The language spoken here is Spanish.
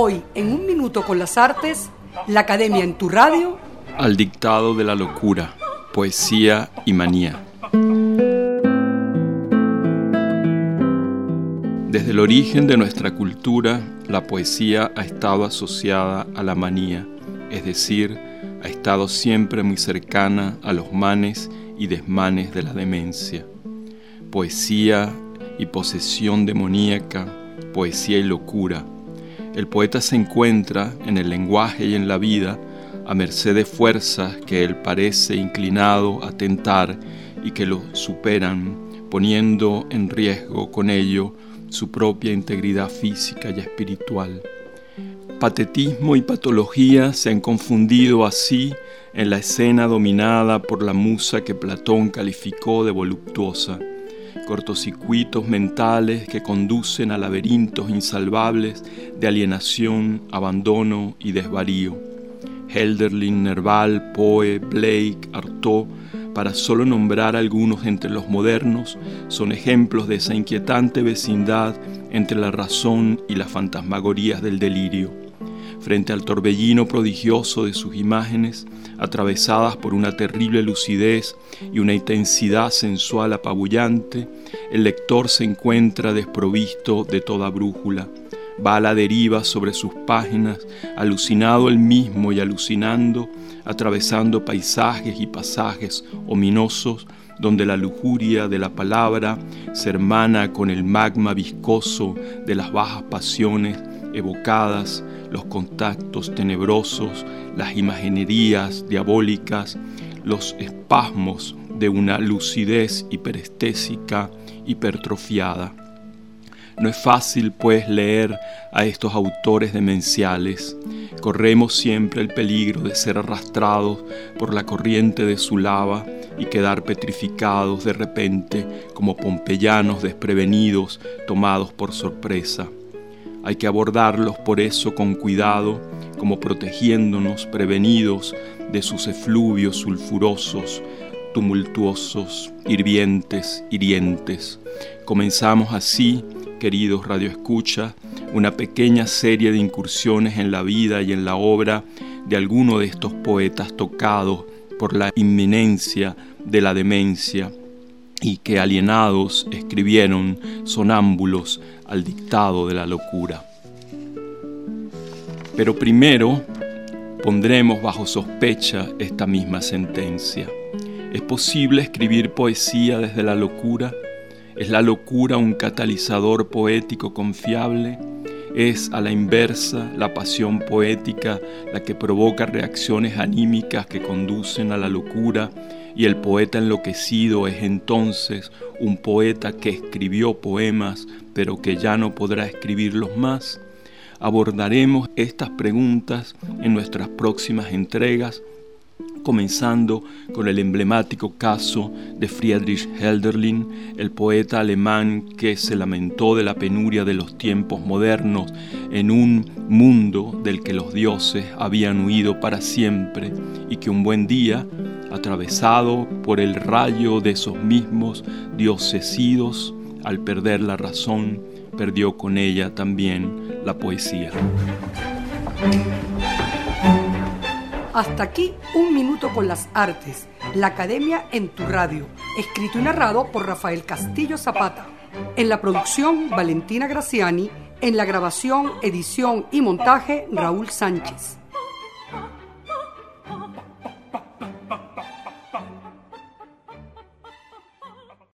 Hoy, en un minuto con las artes, la Academia en tu radio. Al dictado de la locura, poesía y manía. Desde el origen de nuestra cultura, la poesía ha estado asociada a la manía, es decir, ha estado siempre muy cercana a los manes y desmanes de la demencia. Poesía y posesión demoníaca, poesía y locura. El poeta se encuentra en el lenguaje y en la vida a merced de fuerzas que él parece inclinado a tentar y que lo superan, poniendo en riesgo con ello su propia integridad física y espiritual. Patetismo y patología se han confundido así en la escena dominada por la musa que Platón calificó de voluptuosa, cortocircuitos mentales que conducen a laberintos insalvables de alienación, abandono y desvarío. Helderlin, Nerval, Poe, Blake, Artaud, para solo nombrar algunos entre los modernos, son ejemplos de esa inquietante vecindad entre la razón y las fantasmagorías del delirio frente al torbellino prodigioso de sus imágenes, atravesadas por una terrible lucidez y una intensidad sensual apabullante, el lector se encuentra desprovisto de toda brújula. Va a la deriva sobre sus páginas, alucinado él mismo y alucinando, atravesando paisajes y pasajes ominosos donde la lujuria de la palabra se hermana con el magma viscoso de las bajas pasiones evocadas, los contactos tenebrosos, las imaginerías diabólicas, los espasmos de una lucidez hiperestésica hipertrofiada. No es fácil, pues, leer a estos autores demenciales. Corremos siempre el peligro de ser arrastrados por la corriente de su lava y quedar petrificados de repente como pompeyanos desprevenidos tomados por sorpresa. Hay que abordarlos por eso con cuidado, como protegiéndonos prevenidos de sus efluvios sulfurosos, tumultuosos, hirvientes, hirientes. Comenzamos así, queridos radioescucha, una pequeña serie de incursiones en la vida y en la obra de alguno de estos poetas tocados por la inminencia de la demencia y que alienados escribieron sonámbulos al dictado de la locura. Pero primero pondremos bajo sospecha esta misma sentencia. ¿Es posible escribir poesía desde la locura? ¿Es la locura un catalizador poético confiable? ¿Es a la inversa la pasión poética la que provoca reacciones anímicas que conducen a la locura y el poeta enloquecido es entonces un poeta que escribió poemas pero que ya no podrá escribirlos más? Abordaremos estas preguntas en nuestras próximas entregas, comenzando con el emblemático caso de Friedrich Helderlin, el poeta alemán que se lamentó de la penuria de los tiempos modernos en un mundo del que los dioses habían huido para siempre y que un buen día atravesado por el rayo de esos mismos diosesidos, al perder la razón, perdió con ella también la poesía. Hasta aquí un minuto con las artes, la Academia en tu radio, escrito y narrado por Rafael Castillo Zapata. En la producción, Valentina Graciani. En la grabación, edición y montaje, Raúl Sánchez.